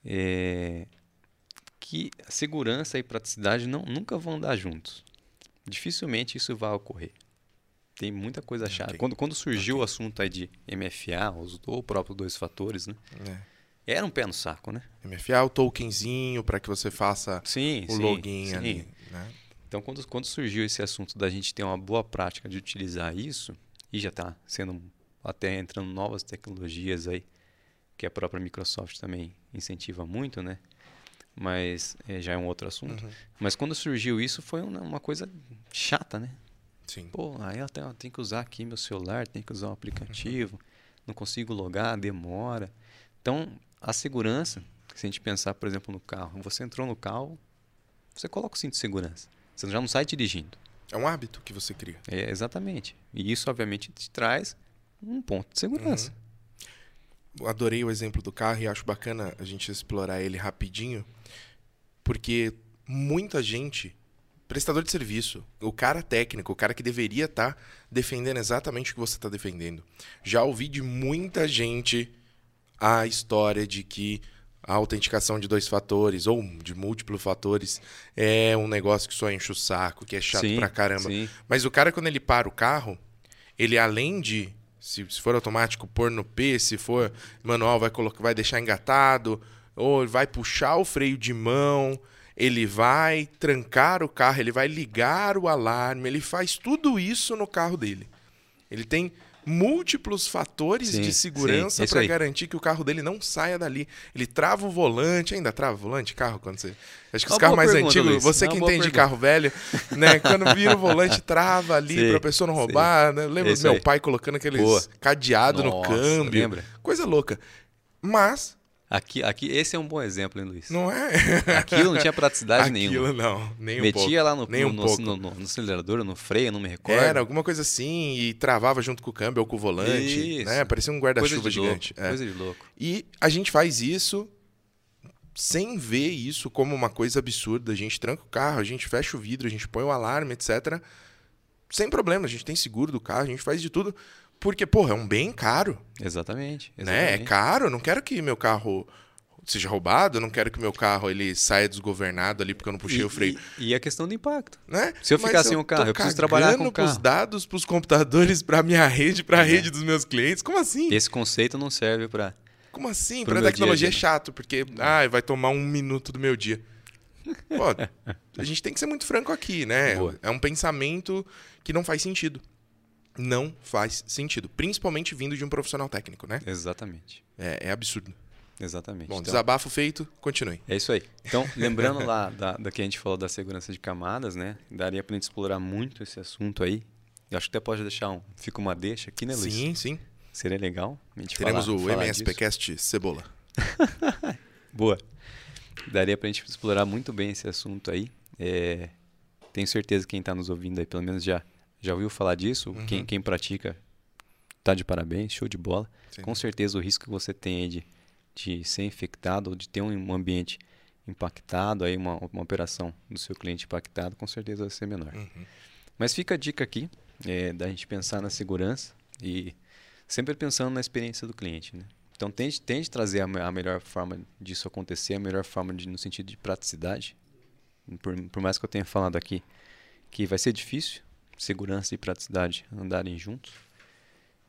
É... Que a segurança e praticidade não, nunca vão andar juntos. Dificilmente isso vai ocorrer. Tem muita coisa chata. Okay. Quando, quando surgiu okay. o assunto aí de MFA, ou próprios dois fatores, né? É. Era um pé no saco, né? MFA, o tokenzinho para que você faça sim, o sim, login sim. ali. Né? Então, quando, quando surgiu esse assunto da gente ter uma boa prática de utilizar isso, e já está sendo até entrando novas tecnologias aí, que a própria Microsoft também incentiva muito, né? Mas é, já é um outro assunto. Uhum. Mas quando surgiu isso, foi uma, uma coisa chata, né? Sim. Pô, aí eu tenho, eu tenho que usar aqui meu celular, tenho que usar um aplicativo, uhum. não consigo logar, demora. Então, a segurança, se a gente pensar, por exemplo, no carro, você entrou no carro, você coloca o cinto de segurança. Você já não sai dirigindo. É um hábito que você cria. É, exatamente. E isso, obviamente, te traz um ponto de segurança. Uhum. Adorei o exemplo do carro e acho bacana a gente explorar ele rapidinho, porque muita gente, prestador de serviço, o cara técnico, o cara que deveria estar tá defendendo exatamente o que você está defendendo. Já ouvi de muita gente a história de que a autenticação de dois fatores ou de múltiplos fatores é um negócio que só enche o saco, que é chato sim, pra caramba. Sim. Mas o cara, quando ele para o carro, ele além de, se, se for automático, pôr no P, se for manual, vai, colocar, vai deixar engatado, ou vai puxar o freio de mão, ele vai trancar o carro, ele vai ligar o alarme, ele faz tudo isso no carro dele. Ele tem múltiplos fatores sim, de segurança para garantir que o carro dele não saia dali. Ele trava o volante, ainda trava o volante carro quando você. Acho que Uma os carros mais antigos, você que entende de carro velho, né, [LAUGHS] quando vira o volante trava ali para a pessoa não roubar, né? Lembra do meu aí. pai colocando aqueles Boa. cadeado no Nossa, câmbio, lembra? coisa louca. Mas Aqui, aqui, esse é um bom exemplo, hein, Luiz? não é Aquilo não tinha praticidade [LAUGHS] nenhuma. Aquilo não, nem um Metia pouco. lá no, nem um no, pouco. no, no- no acelerador, no freio, não me recordo. Era alguma coisa assim e travava junto com o câmbio ou com o volante, Isso. né? Parecia um guarda-chuva gigante. louco. É. Coisa de louco. E a gente faz isso sem ver isso como uma coisa absurda. A gente tranca o carro, a gente fecha o vidro, a gente põe o alarme, etc. Sem problema, a gente tem seguro do carro, a gente faz de tudo. Porque, porra, é um bem caro, Exatamente. né? É exatamente. caro, não quero que meu carro seja roubado, eu não quero que meu carro ele saia desgovernado ali porque eu não puxei E- o freio. E, e a questão do impacto. Né? Se eu Mas ficar sem o carro, eu preciso trabalhar com o carro. pros dados, pros computadores, pra minha rede, pra É. rede dos meus clientes. Como assim? Esse conceito não serve para. Como assim? Meu tecnologia dia é chato, porque ah, vai tomar um minuto do meu dia. Pô, [LAUGHS] a gente tem que ser muito franco aqui, né? Boa. É um pensamento que não faz sentido. Não faz sentido. Principalmente vindo de um profissional técnico, né? Exatamente. É, é absurdo. Exatamente. Bom, Então, desabafo feito, continue. É isso aí. Então, lembrando lá da, da que a gente falou da segurança de camadas, né? Daria pra gente explorar muito esse assunto aí. Eu acho que até pode deixar um. Fica uma deixa aqui, né, Luiz? Sim, sim. Seria legal. A gente Teremos falar, o falar MSPcast Cebola. [LAUGHS] Boa. Daria pra gente explorar muito bem esse assunto aí. É, tenho certeza que quem tá nos ouvindo aí, pelo menos já, já ouviu falar disso. Uhum. Quem, quem pratica tá de parabéns, show de bola. Sim. Com certeza o risco que você tem de, de ser infectado ou de ter um ambiente impactado, aí uma, uma operação do seu cliente impactado, com certeza vai ser menor. Uhum. Mas fica a dica aqui é, da gente pensar na segurança e sempre pensando na experiência do cliente. Né? Então tente, tente trazer a, a melhor forma disso acontecer, a melhor forma de, no sentido de praticidade. Por, por mais que eu tenha falado aqui que vai ser difícil segurança e praticidade andarem juntos.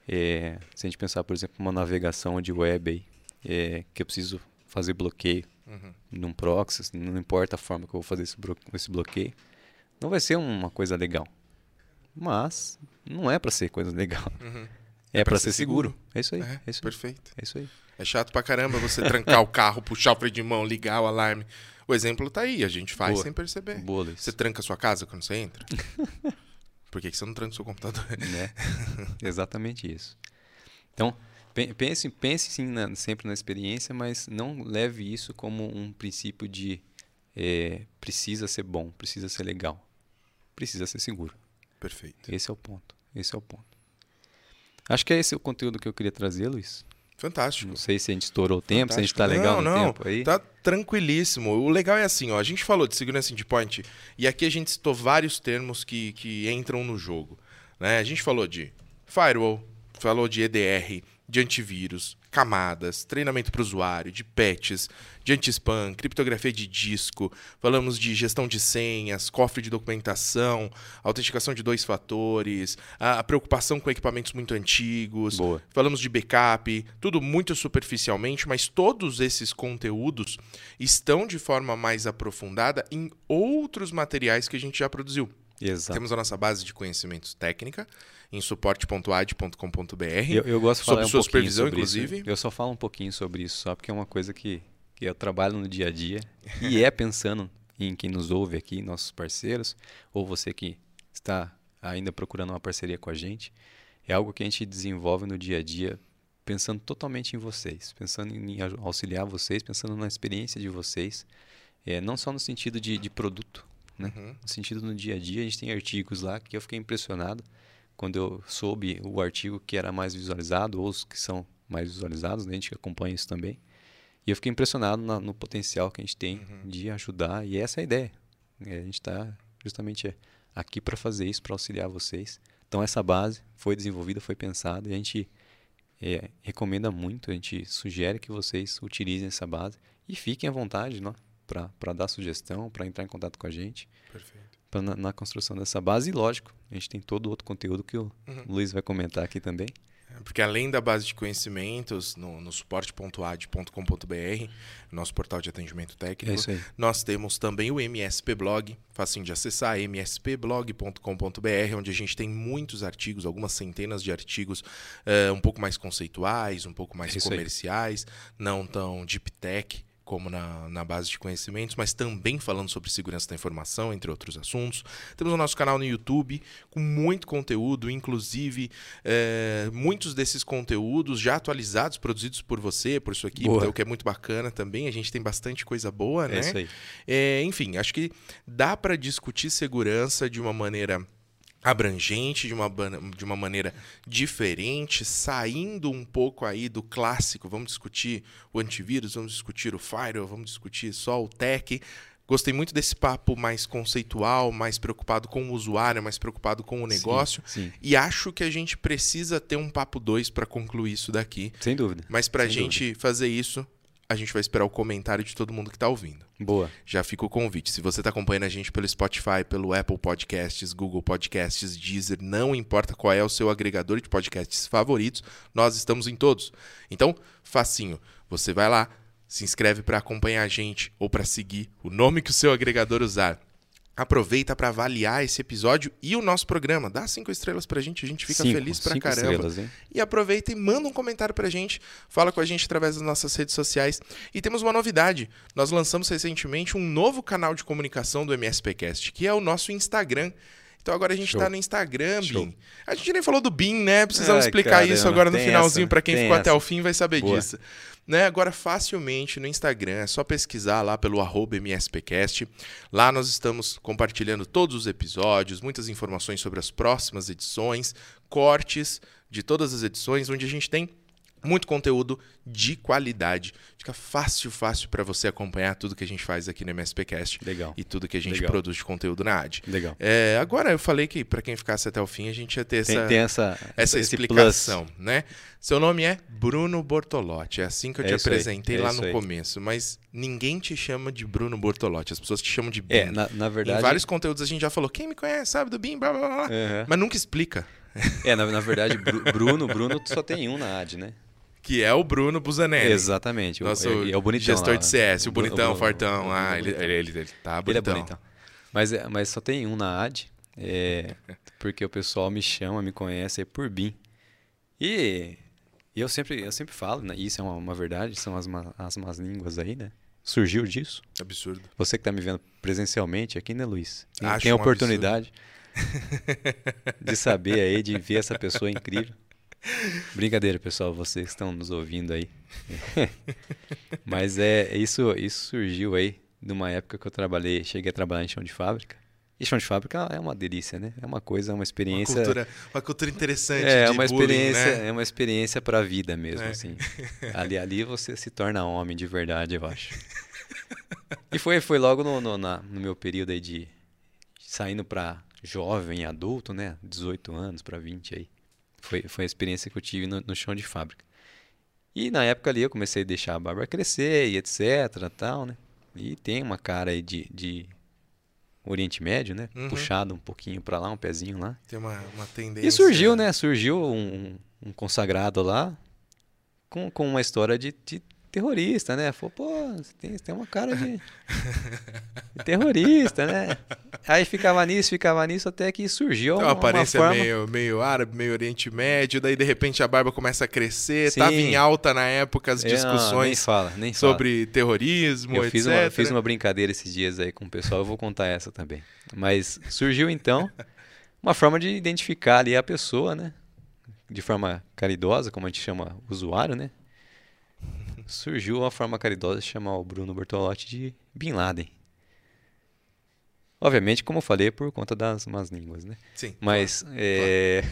É, se a gente pensar, por exemplo, uma navegação de web aí, é, que eu preciso fazer bloqueio Uhum. num proxy, não importa a forma que eu vou fazer esse, blo- esse bloqueio, não vai ser uma coisa legal. Mas não é para ser coisa legal. Uhum. É, pra para ser ser seguro. seguro. É isso aí. É, É, isso aí. perfeito. É isso aí. É chato pra caramba você trancar o carro, puxar o freio de mão, ligar o alarme. O exemplo tá aí, a gente faz Boa. sem perceber. Boa, Luiz. Você tranca a sua casa quando você entra? [LAUGHS] Por que, que você não tranca o seu computador? Né? [LAUGHS] Exatamente isso. Então, pense, pense sim na, sempre na experiência, mas não leve isso como um princípio de é, precisa ser bom, precisa ser legal, precisa ser seguro. Perfeito. Esse é o ponto. Esse é o ponto. Acho que é esse o conteúdo que eu queria trazer, Luiz. Fantástico. Não sei se a gente estourou o tempo, Fantástico. se a gente tá legal não, no não, tempo aí. Tá tranquilíssimo. O legal é assim, ó, a gente falou de segurança endpoint e aqui a gente citou vários termos que, que entram no jogo. Né? A gente falou de firewall, falou de EDR, de antivírus, camadas, treinamento para o usuário, de patches, de anti-spam, criptografia de disco, falamos de gestão de senhas, cofre de documentação, autenticação de dois fatores, a preocupação com equipamentos muito antigos, Boa. falamos de backup, tudo muito superficialmente, mas todos esses conteúdos estão de forma mais aprofundada em outros materiais que a gente já produziu. Exato. Temos a nossa base de conhecimentos técnica em suporte.ad.com.br. Eu, eu gosto de falar sobre um sua supervisão, sobre inclusive. Isso. Eu só falo um pouquinho sobre isso, só porque é uma coisa que, que eu trabalho no dia a dia e é [LAUGHS] pensando em quem nos ouve aqui, nossos parceiros, ou você que está ainda procurando uma parceria com a gente. É algo que a gente desenvolve no dia a dia pensando totalmente em vocês, pensando em auxiliar vocês, pensando na experiência de vocês, é, não só no sentido de, de produto, né? Uhum. no sentido no dia a dia. A gente tem artigos lá que eu fiquei impressionado quando eu soube o artigo que era mais visualizado, ou os que são mais visualizados, né? a gente acompanha isso também. E eu fiquei impressionado na, no potencial que a gente tem uhum. de ajudar, e essa é a ideia. É, a gente está justamente aqui para fazer isso, para auxiliar vocês. Então, essa base foi desenvolvida, foi pensada, e a gente é, recomenda muito, a gente sugere que vocês utilizem essa base e fiquem à vontade né, para dar sugestão, para entrar em contato com a gente. Perfeito na, na, construção dessa base. E lógico, a gente tem todo outro conteúdo que o uhum. Luiz vai comentar aqui também. É, porque além da base de conhecimentos, no, no suporte.ad.com.br, nosso portal de atendimento técnico, é nós temos também o MSP Blog, facinho de acessar, mspblog.com.br, onde a gente tem muitos artigos, algumas centenas de artigos uh, um pouco mais conceituais, um pouco mais é comerciais, não tão deep tech como na, na base de conhecimentos, mas também falando sobre segurança da informação, entre outros assuntos. Temos o nosso canal no YouTube com muito conteúdo, inclusive é, muitos desses conteúdos já atualizados, produzidos por você, por sua equipe, então, o que é muito bacana também. A gente tem bastante coisa boa, né? É isso aí. É, enfim, acho que dá para discutir segurança de uma maneira abrangente, de uma, de uma maneira diferente, saindo um pouco aí do clássico. Vamos discutir o antivírus, vamos discutir o firewall, vamos discutir só o tech. Gostei muito desse papo mais conceitual, mais preocupado com o usuário, mais preocupado com o negócio. Sim, sim. E acho que a gente precisa ter um papo 2 para concluir isso daqui. Sem dúvida. Mas para a gente dúvida. fazer isso, a gente vai esperar o comentário de todo mundo que está ouvindo. Boa. Já fica o convite. Se você está acompanhando a gente pelo Spotify, pelo Apple Podcasts, Google Podcasts, Deezer, não importa qual é o seu agregador de podcasts favoritos, nós estamos em todos. Então, facinho. Você vai lá, se inscreve para acompanhar a gente ou para seguir o nome que o seu agregador usar. Aproveita para avaliar esse episódio e o nosso programa. Dá cinco estrelas pra gente, a gente fica cinco, feliz pra caramba. Estrelas, e aproveita e manda um comentário pra gente. Fala com a gente através das nossas redes sociais. E temos uma novidade. Nós lançamos recentemente um novo canal de comunicação do MSPcast, que é o nosso Instagram. Então agora a gente está no Instagram, Show. Bim. A gente nem falou do Bim, né? Precisamos Ai, explicar caramba, isso agora no finalzinho para quem ficou essa. até o fim vai saber Boa. disso. Né? Agora, facilmente no Instagram, é só pesquisar lá pelo MSPcast. Lá nós estamos compartilhando todos os episódios, muitas informações sobre as próximas edições, cortes de todas as edições, onde a gente tem muito conteúdo de qualidade. Fica fácil, fácil para você acompanhar tudo que a gente faz aqui no MSPcast. Legal. E tudo que a gente Legal. produz de conteúdo na AD. Legal. É, agora, eu falei que para quem ficasse até o fim, a gente ia ter essa, tem, tem essa, essa explicação, plus. né? Seu nome é Bruno Bortolotti. É assim que eu é te apresentei é lá no aí. começo. Mas ninguém te chama de Bruno Bortolotti. As pessoas te chamam de BIM. É, na, na verdade... Em vários conteúdos a gente já falou, quem me conhece sabe do BIM, blá, blá, blá. Uhum. Mas nunca explica. É, na, na verdade, Bruno, Bruno só tem um na AD, né? Que é o Bruno Busanelli. Exatamente. Nosso é, é o bonitão gestor lá, de CS, o, bonitão, o, fortão. O, ah, ele, ele, ele, ele, tá bonitão. Ele é bonitão. Mas, é, mas só tem um na AD, é, [LAUGHS] porque o pessoal me chama, me conhece é por BIM. E, e eu, sempre, eu sempre falo, né, isso é uma, uma verdade, são as, as más línguas aí, né? Surgiu disso. Absurdo. Você que está me vendo presencialmente aqui, né, Luiz? Tem, tem a oportunidade. [LAUGHS] de saber aí, de ver essa pessoa incrível. Brincadeira, pessoal, vocês que estão nos ouvindo aí. [LAUGHS] Mas é isso, isso surgiu aí de uma época que eu trabalhei, cheguei a trabalhar em chão de fábrica. E chão de fábrica é uma delícia, né? É uma coisa, é uma experiência. Uma cultura, uma cultura interessante. É, uma bullying, experiência, né? é uma experiência para a vida mesmo, É. assim. [LAUGHS] Ali, ali você se torna homem de verdade, eu acho. E foi, foi logo no, no, na- no meu período aí de saindo para jovem, adulto, né? 18 anos para 20 aí. Foi, foi a experiência que eu tive no, no chão de fábrica. E na época ali eu comecei a deixar a barba crescer e etc, tal, né? E tem uma cara aí de, de Oriente Médio, né? Uhum. Puxado um pouquinho para lá, um pezinho lá. Tem uma, uma tendência. E surgiu, né? Surgiu um, um consagrado lá com, com uma história de, de terrorista, né? Falou, pô, você tem, você tem uma cara de, de terrorista, né? Aí ficava nisso, ficava nisso, até que surgiu Tem uma, uma aparência forma... meio, meio árabe, meio Oriente Médio, daí de repente a barba começa a crescer. Sim. Tava em alta na época as É, não, nem discussões fala, nem fala. sobre terrorismo, Eu etc. fiz uma, fiz uma brincadeira esses dias aí com o pessoal, eu vou contar essa também. Mas surgiu então uma forma de identificar ali a pessoa, né? De forma caridosa, como a gente chama usuário, né? Surgiu uma forma caridosa de chamar o Bruno Bertolotti de Bin Laden. Obviamente, como eu falei, por conta das más línguas, né? Sim. Mas, é...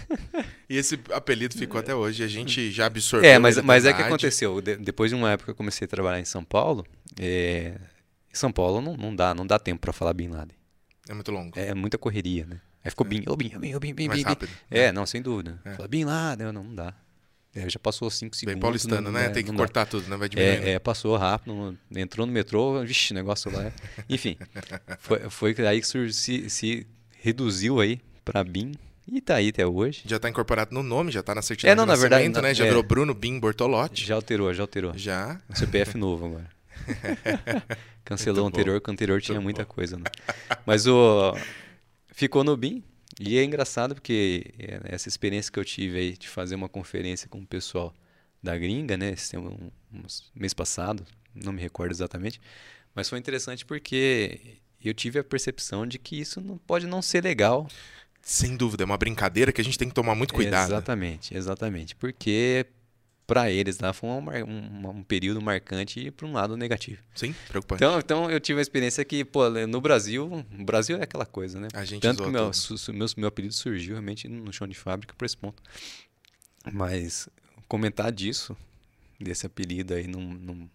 E esse apelido ficou até hoje. A gente [LAUGHS] já absorveu. É, mas, mas é que aconteceu. De- depois de uma época que eu comecei a trabalhar em São Paulo, é, em São Paulo não, não dá, não dá tempo para falar Bin Laden. É muito longo. É muita correria, né? Aí ficou Bin, ô Bin, ô Bin, ô Bin, Bin, Mais Bin. rápido. É, não, sem dúvida. É. Fala Bin Laden, não, não dá. É, já passou 5 segundos. Bem paulistano, não- né? é, Tem que não dá. cortar tudo, né? Vai diminuindo. É, é, passou rápido, entrou no metrô, vixi, negócio lá. [LAUGHS] Enfim, foi, foi que aí que sur- se, se reduziu aí pra BIM e tá aí até hoje. Já tá incorporado no nome, já tá na certidão É, não, de na verdade, né? Já é. virou Bruno Bim Bortolotti. Já alterou, já alterou. Já. CPF novo agora. [LAUGHS] Cancelou o bom. anterior, porque o anterior tinha Muito muita bom. coisa. Né? Mas o ficou no BIM e é engraçado porque é, essa experiência que eu tive aí de fazer uma conferência com o pessoal da gringa, né? Esse um, um mês passado, não me recordo exatamente, mas foi interessante porque eu tive a percepção de que isso não pode não ser legal Sem dúvida, é uma brincadeira que a gente tem que tomar muito cuidado. Exatamente, exatamente. Porque para eles lá foi um, um- um período marcante para um lado negativo. Sim, preocupante. Então, então eu tive a experiência que, pô, no Brasil, o Brasil é aquela coisa, né? a gente Tanto que meu, su- meu, meu apelido surgiu realmente no chão de fábrica por esse ponto. Mas comentar disso, desse apelido aí, num-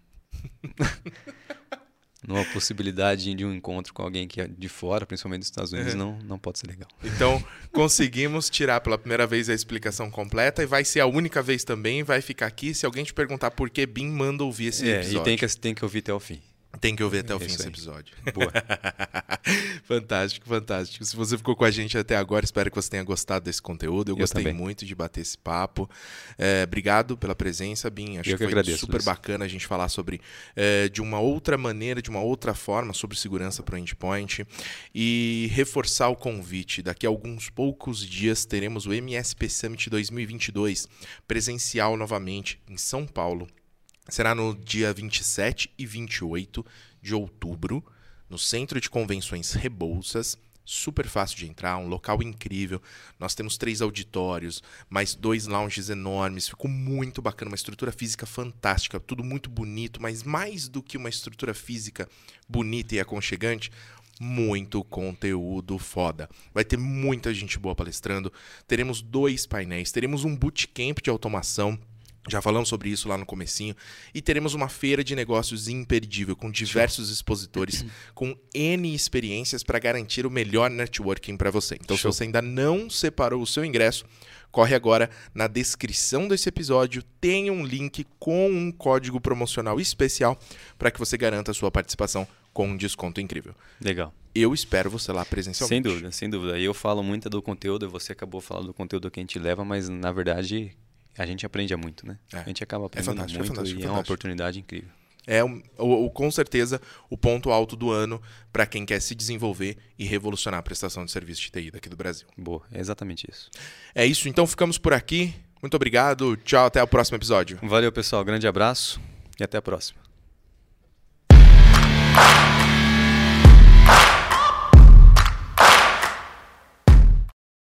[LAUGHS] numa possibilidade de um encontro com alguém que é de fora, principalmente dos Estados Unidos, Uhum. não, não pode ser legal. Então, conseguimos tirar pela primeira vez a explicação completa e vai ser a única vez também. Vai ficar aqui. Se alguém te perguntar por que Bim, manda ouvir esse É, episódio. e tem que, tem que ouvir até o fim. Tem que ouvir até o É fim isso esse episódio. [LAUGHS] Boa. [LAUGHS] fantástico, fantástico. Se você ficou com a gente até agora, espero que você tenha gostado desse conteúdo. Eu, Eu gostei também. muito de bater esse papo. É, obrigado pela presença, Bim. Acho Eu que que foi agradeço, super Luiz. bacana a gente falar sobre é, de uma outra maneira, de uma outra forma, sobre segurança para o endpoint. E reforçar o convite. Daqui a alguns poucos dias teremos o MSP Summit 2022 presencial novamente em São Paulo. Será no dia 27 e 28 de outubro, no Centro de Convenções Rebouças. Super fácil de entrar, um local incrível. Nós temos três auditórios, mais dois lounges enormes. Ficou muito bacana, uma estrutura física fantástica, tudo muito bonito, mas mais do que uma estrutura física bonita e aconchegante, muito conteúdo foda. Vai ter muita gente boa palestrando. Teremos dois painéis, teremos um bootcamp de automação. Já falamos sobre isso lá no comecinho. E teremos uma feira de negócios imperdível, com diversos expositores, com N experiências para garantir o melhor networking para você. Então, Show. se você ainda não separou o seu ingresso, corre agora na descrição desse episódio, tem um link com um código promocional especial para que você garanta a sua participação com um desconto incrível. Legal. Eu espero você lá presencialmente. Sem dúvida, sem dúvida. Eu falo muito do conteúdo, você acabou falando do conteúdo que a gente leva, mas na verdade a gente aprende muito, né? É. A gente acaba aprendendo fantástico, é muito fantástico, e é uma fantástico. oportunidade incrível. É o, o- com certeza o ponto alto do ano para quem quer se desenvolver e revolucionar a prestação de serviço de TI daqui do Brasil. Boa, é exatamente isso. É isso, então ficamos por aqui. Muito obrigado. Tchau, até o próximo episódio. Valeu, pessoal. Grande abraço e até a próxima.